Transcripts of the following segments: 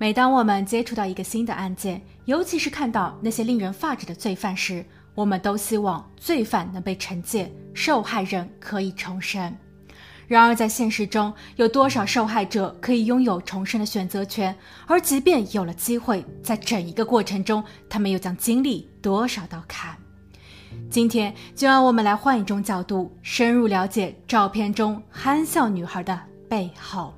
每当我们接触到一个新的案件，尤其是看到那些令人发指的罪犯时，我们都希望罪犯能被惩戒，受害人可以重生。然而，在现实中，有多少受害者可以拥有重生的选择权？而即便有了机会，在整一个过程中，他们又将经历多少道坎？今天，就让我们来换一种角度，深入了解照片中憨笑女孩的背后。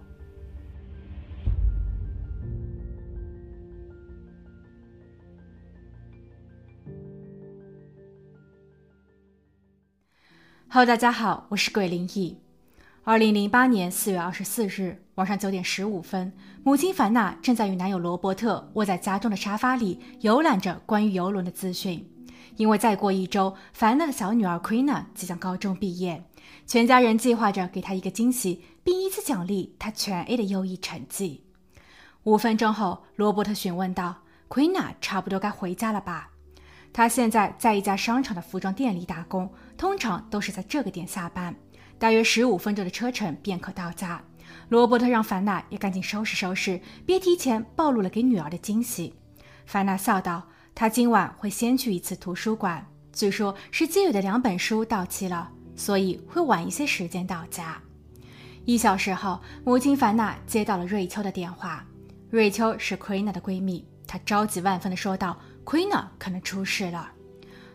Hello，大家好，我是鬼灵异。二零零八年四月二十四日晚上九点十五分，母亲凡娜正在与男友罗伯特窝在家中的沙发里，游览着关于游轮的资讯。因为再过一周，凡娜的小女儿 Queena 即将高中毕业，全家人计划着给她一个惊喜，并以此奖励她全 A 的优异成绩。五分钟后，罗伯特询问道：“Queena 差不多该回家了吧？”她现在在一家商场的服装店里打工，通常都是在这个点下班，大约十五分钟的车程便可到家。罗伯特让凡娜也赶紧收拾收拾，别提前暴露了给女儿的惊喜。凡娜笑道：“她今晚会先去一次图书馆，据说是借阅的两本书到期了，所以会晚一些时间到家。”一小时后，母亲凡娜接到了瑞秋的电话。瑞秋是奎娜的闺蜜，她着急万分地说道。奎娜可能出事了。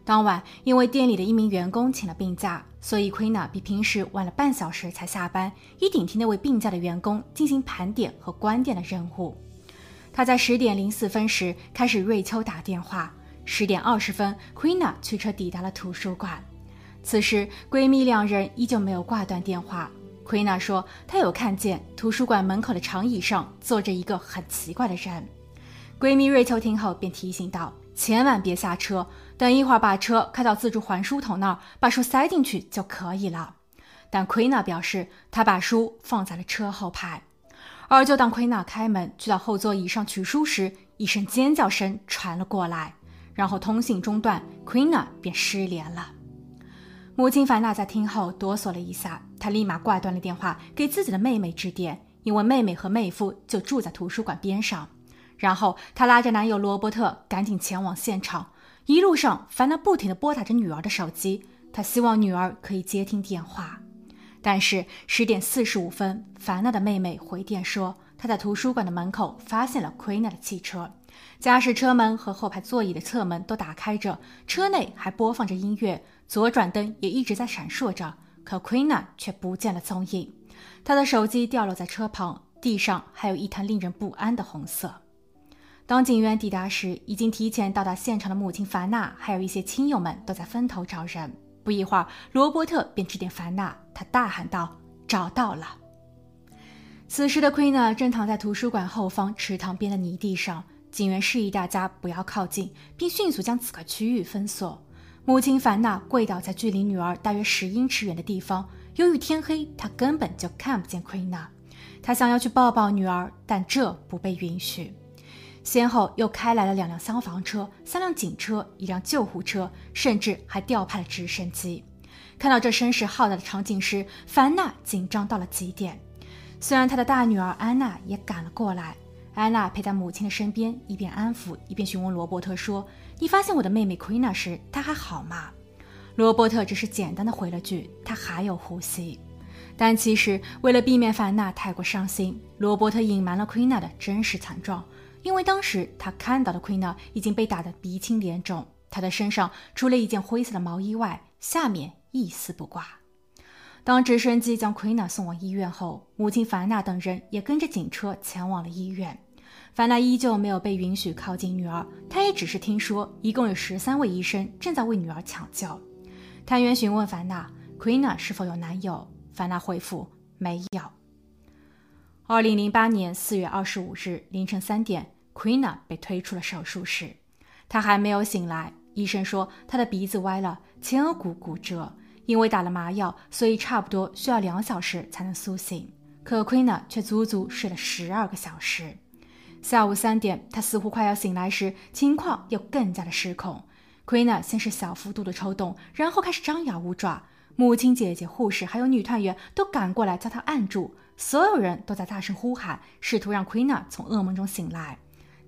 当晚，因为店里的一名员工请了病假，所以 Queena 比平时晚了半小时才下班，以顶替那位病假的员工进行盘点和关店的任务。他在十点零四分时开始瑞秋打电话。十点二十分，Queena 驱车抵达了图书馆。此时，闺蜜两人依旧没有挂断电话。Queena 说，她有看见图书馆门口的长椅上坐着一个很奇怪的人。闺蜜瑞秋听后便提醒道：“千万别下车，等一会儿把车开到自助还书桶那儿，把书塞进去就可以了。”但奎娜表示，她把书放在了车后排。而就当奎娜开门去到后座椅上取书时，一声尖叫声传了过来，然后通信中断，奎娜便失联了。母亲凡娜在听后哆嗦了一下，她立马挂断了电话，给自己的妹妹致电，因为妹妹和妹夫就住在图书馆边上。然后她拉着男友罗伯特赶紧前往现场。一路上，凡娜不停地拨打着女儿的手机，她希望女儿可以接听电话。但是十点四十五分，凡娜的妹妹回电说，她在图书馆的门口发现了奎娜的汽车，驾驶车门和后排座椅的侧门都打开着，车内还播放着音乐，左转灯也一直在闪烁着，可奎娜却不见了踪影。她的手机掉落在车旁，地上还有一滩令人不安的红色。当警员抵达时，已经提前到达现场的母亲凡娜，还有一些亲友们都在分头找人。不一会儿，罗伯特便致电凡娜，他大喊道：“找到了！”此时的奎娜正躺在图书馆后方池塘边的泥地上。警员示意大家不要靠近，并迅速将此个区域封锁。母亲凡娜跪倒在距离女儿大约十英尺远的地方。由于天黑，她根本就看不见奎娜。她想要去抱抱女儿，但这不被允许。先后又开来了两辆消防车、三辆警车、一辆救护车，甚至还调派了直升机。看到这声势浩大的场景时，凡娜紧张到了极点。虽然她的大女儿安娜也赶了过来，安娜陪在母亲的身边，一边安抚，一边询问罗伯特说：“你发现我的妹妹奎娜时，她还好吗？”罗伯特只是简单的回了句：“她还有呼吸。”但其实为了避免凡娜太过伤心，罗伯特隐瞒了奎娜的真实惨状。因为当时他看到的奎娜已经被打得鼻青脸肿，她的身上除了一件灰色的毛衣外，下面一丝不挂。当直升机将奎娜送往医院后，母亲凡娜等人也跟着警车前往了医院。凡娜依旧没有被允许靠近女儿，她也只是听说一共有十三位医生正在为女儿抢救。探员询问凡娜，奎娜是否有男友？凡娜回复没有。二零零八年四月二十五日凌晨三点。Queena 被推出了手术室，她还没有醒来。医生说她的鼻子歪了，前额骨骨折，因为打了麻药，所以差不多需要两小时才能苏醒。可 Queena 却足足睡了十二个小时。下午三点，她似乎快要醒来时，情况又更加的失控。Queena 先是小幅度的抽动，然后开始张牙舞爪。母亲、姐姐、护士还有女探员都赶过来将她按住。所有人都在大声呼喊，试图让 Queena 从噩梦中醒来。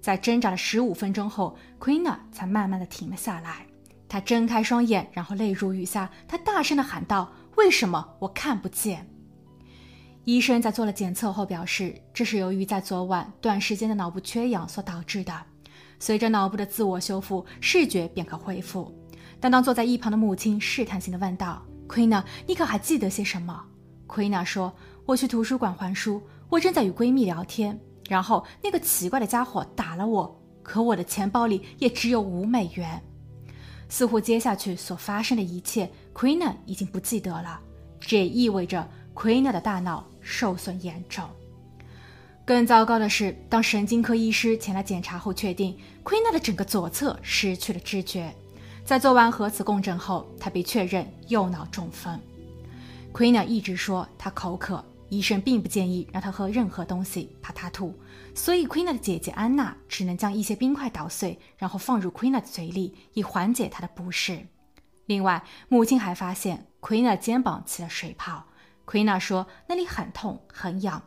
在挣扎了十五分钟后，Queena 才慢慢的停了下来。她睁开双眼，然后泪如雨下。她大声的喊道：“为什么我看不见？”医生在做了检测后表示，这是由于在昨晚短时间的脑部缺氧所导致的。随着脑部的自我修复，视觉便可恢复。但当坐在一旁的母亲试探性的问道：“Queena，你可还记得些什么？”Queena 说：“我去图书馆还书，我正在与闺蜜聊天，然后那个奇怪的家伙打了我，可我的钱包里也只有五美元。”似乎接下去所发生的一切，Queena 已经不记得了。这也意味着 Queena 的大脑受损严重。更糟糕的是，当神经科医师前来检查后，确定 Queena 的整个左侧失去了知觉。在做完核磁共振后，他被确认右脑中风。Queena 一直说他口渴，医生并不建议让他喝任何东西，怕他吐。所以，Queena 的姐姐安娜只能将一些冰块捣碎，然后放入 Queena 的嘴里，以缓解她的不适。另外，母亲还发现 Queena 肩膀起了水泡。Queena 说那里很痛很痒。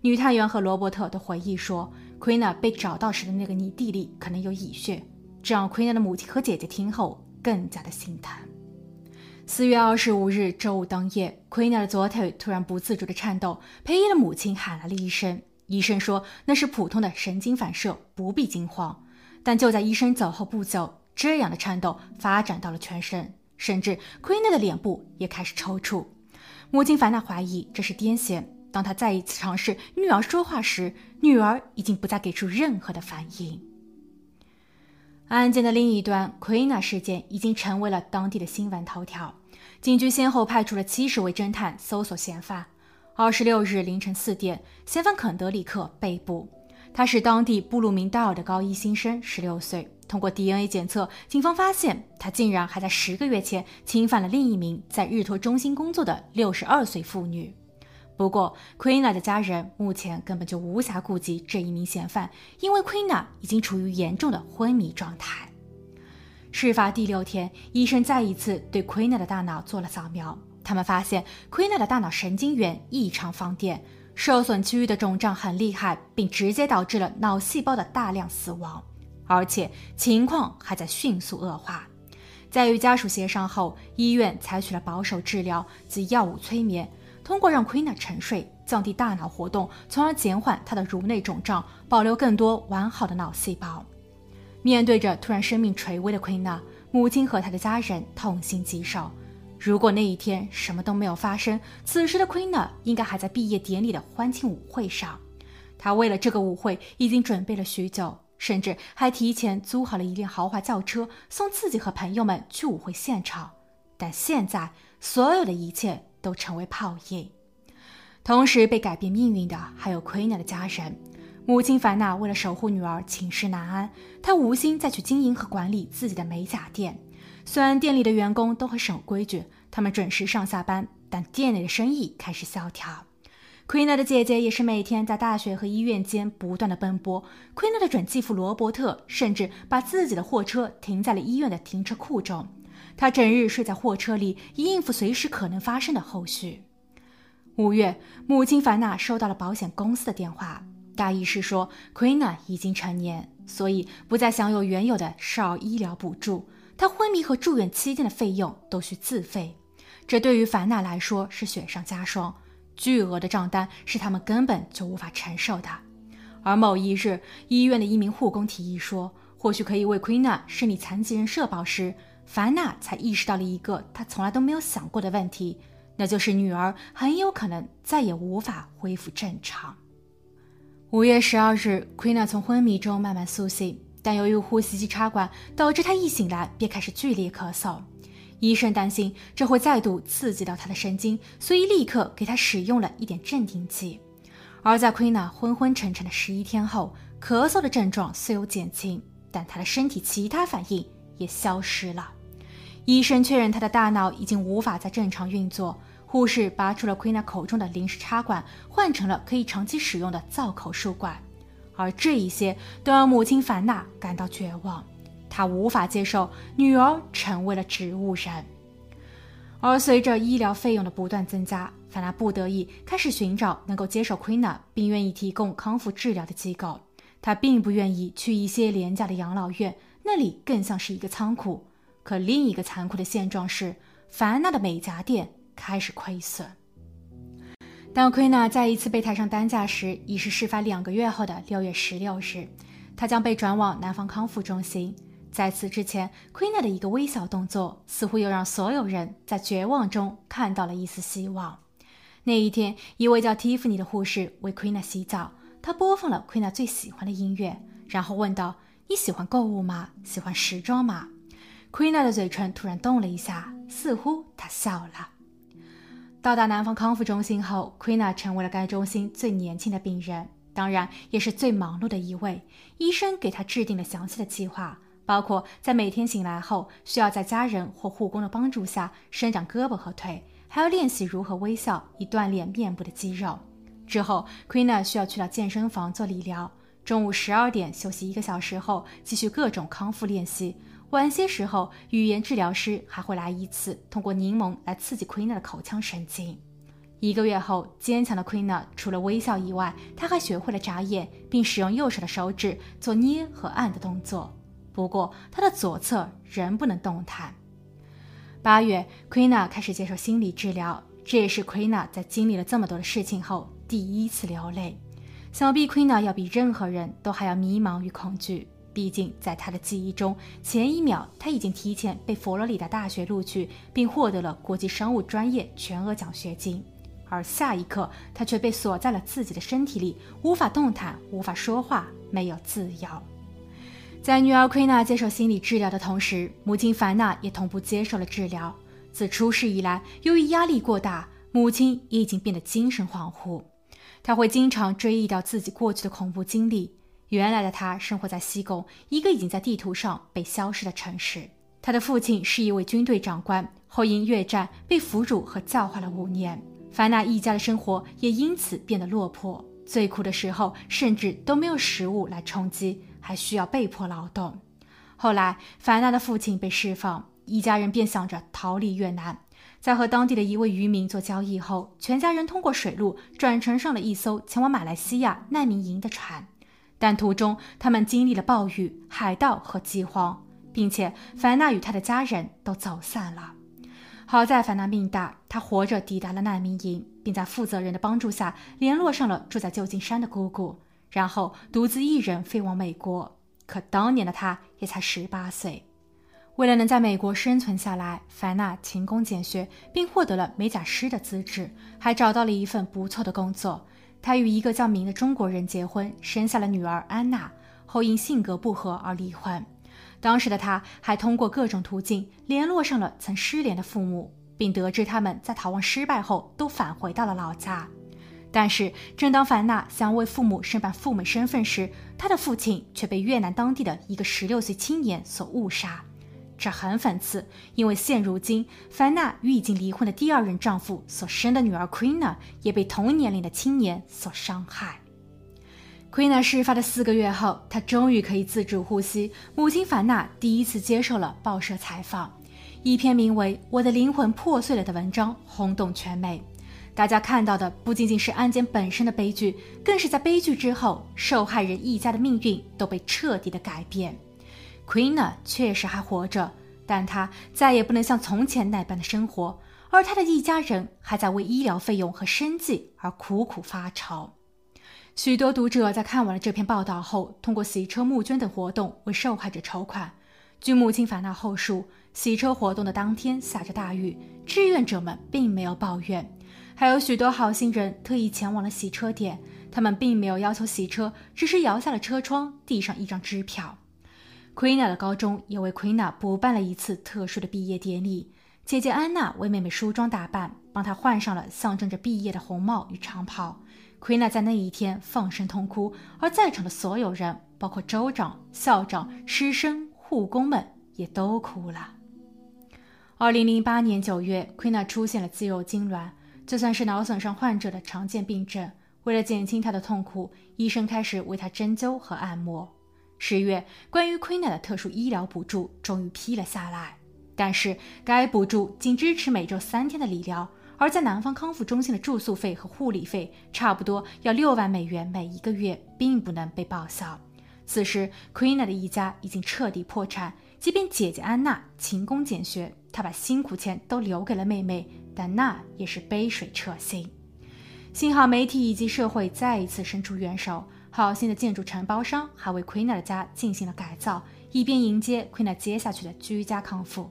女探员和罗伯特都回忆说，Queena 被找到时的那个泥地里可能有蚁穴，这让 Queena 的母亲和姐姐听后更加的心疼。四月二十五日周五当夜，Queena 的左腿突然不自主的颤抖，裴伊的母亲喊来了医生。医生说那是普通的神经反射，不必惊慌。但就在医生走后不久，这样的颤抖发展到了全身，甚至 Queena 的脸部也开始抽搐。母亲凡娜怀疑这是癫痫。当她再一次尝试女儿说话时，女儿已经不再给出任何的反应。案件的另一端，Queena 事件已经成为了当地的新闻头条。警局先后派出了七十位侦探搜索嫌犯。二十六日凌晨四点，嫌犯肯德里克被捕。他是当地布鲁明道尔的高一新生，十六岁。通过 DNA 检测，警方发现他竟然还在十个月前侵犯了另一名在日托中心工作的六十二岁妇女。不过，Queena 的家人目前根本就无暇顾及这一名嫌犯，因为 Queena 已经处于严重的昏迷状态。事发第六天，医生再一次对 Queena 的大脑做了扫描，他们发现 Queena 的大脑神经元异常放电，受损区域的肿胀很厉害，并直接导致了脑细胞的大量死亡，而且情况还在迅速恶化。在与家属协商后，医院采取了保守治疗及药物催眠。通过让 Queena 沉睡，降低大脑活动，从而减缓她的颅内肿胀，保留更多完好的脑细胞。面对着突然生命垂危的 Queena，母亲和她的家人痛心疾首。如果那一天什么都没有发生，此时的 Queena 应该还在毕业典礼的欢庆舞会上。她为了这个舞会已经准备了许久，甚至还提前租好了一辆豪华轿车，送自己和朋友们去舞会现场。但现在，所有的一切。都成为泡影。同时被改变命运的还有奎娜的家人。母亲凡娜为了守护女儿，寝食难安。她无心再去经营和管理自己的美甲店。虽然店里的员工都很守规矩，他们准时上下班，但店内的生意开始萧条。奎娜的姐姐也是每天在大学和医院间不断的奔波。奎娜的准继父罗伯特甚至把自己的货车停在了医院的停车库中。他整日睡在货车里，以应付随时可能发生的后续。五月，母亲凡娜收到了保险公司的电话，大意是说，Queen 已经成年，所以不再享有原有的少儿医疗补助，她昏迷和住院期间的费用都需自费。这对于凡娜来说是雪上加霜，巨额的账单是他们根本就无法承受的。而某一日，医院的一名护工提议说，或许可以为 Queen 设立残疾人社保时。凡娜才意识到了一个她从来都没有想过的问题，那就是女儿很有可能再也无法恢复正常。五月十二日，Queena 从昏迷中慢慢苏醒，但由于呼吸机插管，导致她一醒来便开始剧烈咳嗽。医生担心这会再度刺激到她的神经，所以立刻给她使用了一点镇定剂。而在 Queena 昏昏沉沉的十一天后，咳嗽的症状虽有减轻，但她的身体其他反应。也消失了。医生确认他的大脑已经无法再正常运作。护士拔出了 Queena 口中的临时插管，换成了可以长期使用的造口输管。而这一些都让母亲凡娜感到绝望。她无法接受女儿成为了植物人。而随着医疗费用的不断增加，凡娜不得已开始寻找能够接受 Queena 并愿意提供康复治疗的机构。她并不愿意去一些廉价的养老院，那里更像是一个仓库。可另一个残酷的现状是，凡娜的美甲店开始亏损。当 Queena 再一次被抬上担架时，已是事发两个月后的六月十六日，她将被转往南方康复中心。在此之前，Queen 的一个微小动作，似乎又让所有人在绝望中看到了一丝希望。那一天，一位叫 Tiffany 的护士为 Queen 洗澡。她播放了 Queen 最喜欢的音乐，然后问道：“你喜欢购物吗？喜欢时装吗？”Queena 的嘴唇突然动了一下，似乎她笑了。到达南方康复中心后，Queena 成为了该中心最年轻的病人，当然也是最忙碌的一位。医生给他制定了详细的计划，包括在每天醒来后需要在家人或护工的帮助下伸展胳膊和腿，还要练习如何微笑以锻炼面部的肌肉。之后，Queena 需要去到健身房做理疗。中午十二点休息一个小时后，继续各种康复练习。晚些时候，语言治疗师还会来一次，通过柠檬来刺激 Queena 的口腔神经。一个月后，坚强的 Queena 除了微笑以外，他还学会了眨眼，并使用右手的手指做捏和按的动作。不过，他的左侧仍不能动弹。八月，Queena 开始接受心理治疗，这也是 Queena 在经历了这么多的事情后。第一次流泪，想必 Queena 要比任何人都还要迷茫与恐惧。毕竟，在他的记忆中，前一秒他已经提前被佛罗里达大学录取，并获得了国际商务专业全额奖学金，而下一刻他却被锁在了自己的身体里，无法动弹，无法说话，没有自由。在女儿奎娜接受心理治疗的同时，母亲凡娜也同步接受了治疗。自出事以来，由于压力过大，母亲也已经变得精神恍惚。她会经常追忆到自己过去的恐怖经历。原来的他生活在西贡，一个已经在地图上被消失的城市。他的父亲是一位军队长官，后因越战被俘虏和教化了五年。凡纳一家的生活也因此变得落魄。最苦的时候，甚至都没有食物来充饥，还需要被迫劳动。后来，凡纳的父亲被释放，一家人便想着逃离越南。在和当地的一位渔民做交易后，全家人通过水路转乘上了一艘前往马来西亚难民营的船，但途中他们经历了暴雨、海盗和饥荒，并且凡娜与他的家人都走散了。好在凡娜命大，她活着抵达了难民营，并在负责人的帮助下联络上了住在旧金山的姑姑，然后独自一人飞往美国。可当年的她也才十八岁。为了能在美国生存下来，凡娜勤工俭学，并获得了美甲师的资质，还找到了一份不错的工作。他与一个叫明的中国人结婚，生下了女儿安娜。后因性格不合而离婚。当时的他还通过各种途径联络上了曾失联的父母，并得知他们在逃亡失败后都返回到了老家。但是，正当凡娜想为父母申办赴美身份时，她的父亲却被越南当地的一个十六岁青年所误杀。这很讽刺，因为现如今，凡娜与已经离婚的第二任丈夫所生的女儿 Queena 也被同年龄的青年所伤害。Queena 事发的四个月后，她终于可以自主呼吸。母亲凡娜第一次接受了报社采访，一篇名为《我的灵魂破碎了》的文章轰动全美。大家看到的不仅仅是案件本身的悲剧，更是在悲剧之后，受害人一家的命运都被彻底的改变。Queen 确实还活着，但她再也不能像从前那般的生活，而她的一家人还在为医疗费用和生计而苦苦发愁。许多读者在看完了这篇报道后，通过洗车募捐等活动为受害者筹款。据母亲法娜后述，洗车活动的当天下着大雨，志愿者们并没有抱怨，还有许多好心人特意前往了洗车点，他们并没有要求洗车，只是摇下了车窗，递上一张支票。Queen 的高中也为 Queen 补办了一次特殊的毕业典礼。姐姐安娜为妹妹梳妆打扮，帮她换上了象征着毕业的红帽与长袍。Queen 在那一天放声痛哭，而在场的所有人，包括州长、校长、师生、护工们，也都哭了。二零零八年九月，Queen 出现了肌肉痉挛，这算是脑损伤患者的常见病症。为了减轻她的痛苦，医生开始为她针灸和按摩。十月，关于 Queena 的特殊医疗补助终于批了下来，但是该补助仅支持每周三天的理疗，而在南方康复中心的住宿费和护理费差不多要六万美元每一个月，并不能被报销。此时，Queena 的一家已经彻底破产。即便姐姐安娜勤工俭学，她把辛苦钱都留给了妹妹，但那也是杯水车薪。幸好媒体以及社会再一次伸出援手，好心的建筑承包商还为 Queena 的家进行了改造，以便迎接 Queena 接下去的居家康复。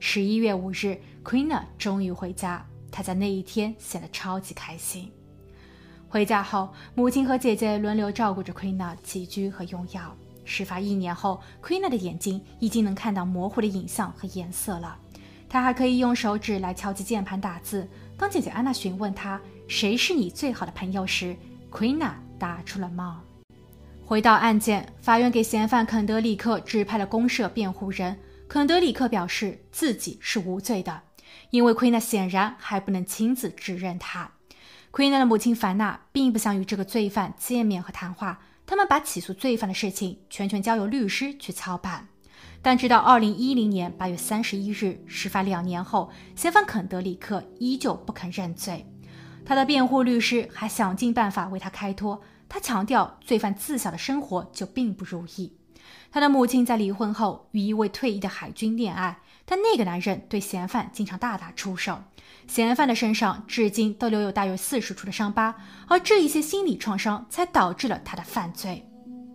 十一月五日，Queena 终于回家，她在那一天显得超级开心。回家后，母亲和姐姐轮流照顾着 Queena 起居和用药。事发一年后，Queena 的眼睛已经能看到模糊的影像和颜色了。她还可以用手指来敲击键盘打字。当姐姐安娜询问她谁是你最好的朋友时，Queena 打出了 “Mom”。回到案件，法院给嫌犯肯德里克指派了公社辩护人。肯德里克表示自己是无罪的，因为 Queena 显然还不能亲自指认他。Queena 的母亲凡娜并不想与这个罪犯见面和谈话。他们把起诉罪犯的事情全权交由律师去操办，但直到二零一零年八月三十一日，事发两年后，嫌犯肯德里克依旧不肯认罪。他的辩护律师还想尽办法为他开脱，他强调罪犯自小的生活就并不如意。他的母亲在离婚后与一位退役的海军恋爱，但那个男人对嫌犯经常大打出手。嫌犯的身上至今都留有大约四十处的伤疤，而这一些心理创伤才导致了他的犯罪。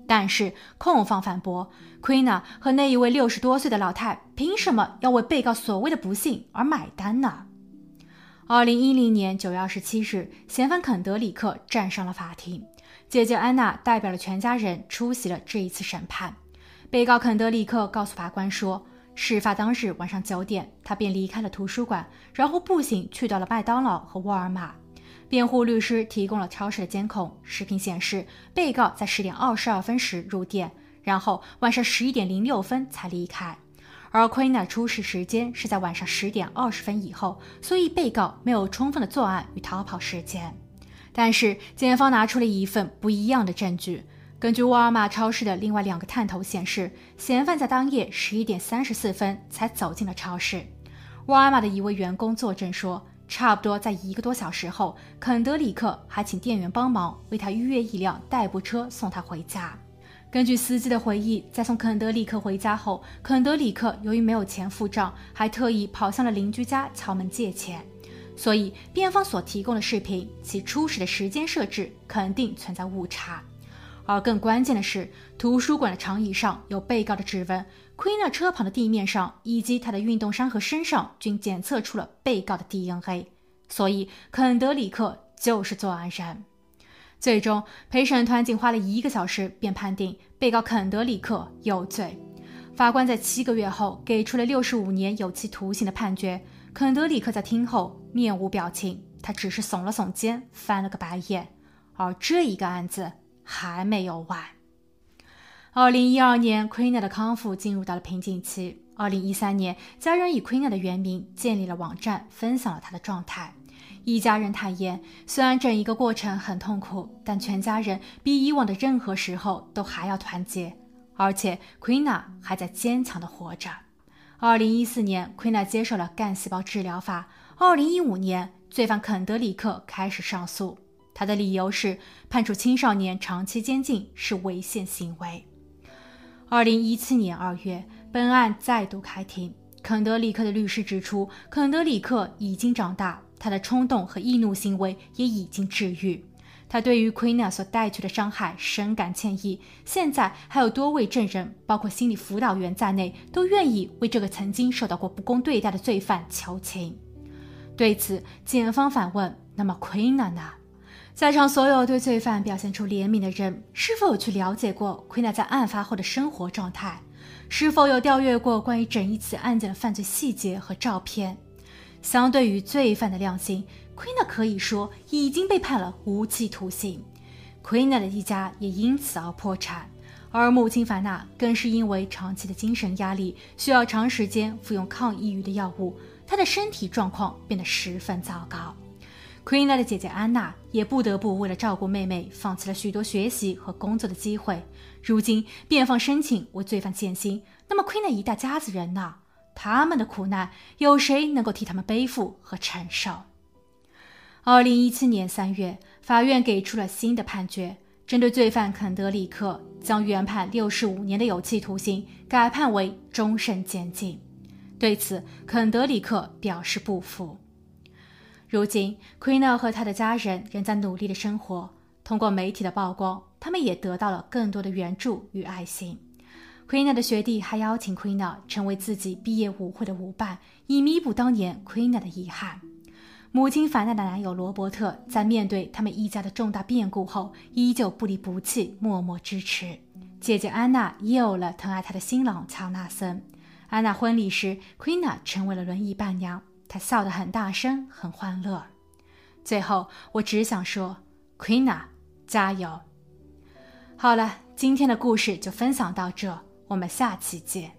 但是控方反驳，Queena 和那一位六十多岁的老太凭什么要为被告所谓的不幸而买单呢？二零一零年九月二十七日，嫌犯肯德里克站上了法庭，姐姐安娜代表了全家人出席了这一次审判。被告肯德里克告诉法官说。事发当日晚上九点，他便离开了图书馆，然后步行去到了麦当劳和沃尔玛。辩护律师提供了超市的监控视频，显示被告在十点二十二分时入店，然后晚上十一点零六分才离开。而 Queen 出事时间是在晚上十点二十分以后，所以被告没有充分的作案与逃跑时间。但是检方拿出了一份不一样的证据。根据沃尔玛超市的另外两个探头显示，嫌犯在当夜十一点三十四分才走进了超市。沃尔玛的一位员工作证说，差不多在一个多小时后，肯德里克还请店员帮忙为他预约一辆代步车送他回家。根据司机的回忆，在送肯德里克回家后，肯德里克由于没有钱付账，还特意跑向了邻居家敲门借钱。所以，辩方所提供的视频，其初始的时间设置肯定存在误差。而更关键的是，图书馆的长椅上有被告的指纹，Queen 车旁的地面上以及他的运动衫和身上均检测出了被告的 DNA，所以肯德里克就是作案人。最终，陪审团仅花了一个小时便判定被告肯德里克有罪。法官在七个月后给出了六十五年有期徒刑的判决。肯德里克在听后面无表情，他只是耸了耸肩，翻了个白眼。而这一个案子。还没有完。二零一二年，Queena 的康复进入到了瓶颈期。二零一三年，家人以 Queena 的原名建立了网站，分享了她的状态。一家人坦言，虽然整一个过程很痛苦，但全家人比以往的任何时候都还要团结，而且 Queena 还在坚强的活着。二零一四年，Queena 接受了干细胞治疗法。二零一五年，罪犯肯德里克开始上诉。他的理由是判处青少年长期监禁是违宪行为。二零一七年二月，本案再度开庭。肯德里克的律师指出，肯德里克已经长大，他的冲动和易怒行为也已经治愈。他对于 Queena 所带去的伤害深感歉意。现在还有多位证人，包括心理辅导员在内，都愿意为这个曾经受到过不公对待的罪犯求情。对此，检方反问：“那么 Queena 呢？”在场所有对罪犯表现出怜悯的人，是否有去了解过奎娜在案发后的生活状态？是否有调阅过关于整一起案件的犯罪细节和照片？相对于罪犯的量刑，奎娜可以说已经被判了无期徒刑。奎娜的一家也因此而破产，而母亲凡娜更是因为长期的精神压力，需要长时间服用抗抑郁的药物，她的身体状况变得十分糟糕。Queena 的姐姐安娜也不得不为了照顾妹妹，放弃了许多学习和工作的机会。如今，辩方申请为罪犯减刑，那么 Queena 一大家子人呢？他们的苦难，有谁能够替他们背负和承受？二零一七年三月，法院给出了新的判决，针对罪犯肯德里克，将原判六十五年的有期徒刑改判为终身监禁。对此，肯德里克表示不服。如今，奎纳和他的家人仍在努力的生活。通过媒体的曝光，他们也得到了更多的援助与爱心。奎纳的学弟还邀请奎纳成为自己毕业舞会的舞伴，以弥补当年奎纳的遗憾。母亲凡娜的男友罗伯特在面对他们一家的重大变故后，依旧不离不弃，默默支持。姐姐安娜也有了疼爱她的新郎乔纳森。安娜婚礼时，奎娜成为了轮椅伴娘，她笑得很大声，很欢乐。最后，我只想说，奎娜，加油！好了，今天的故事就分享到这。我们下期见。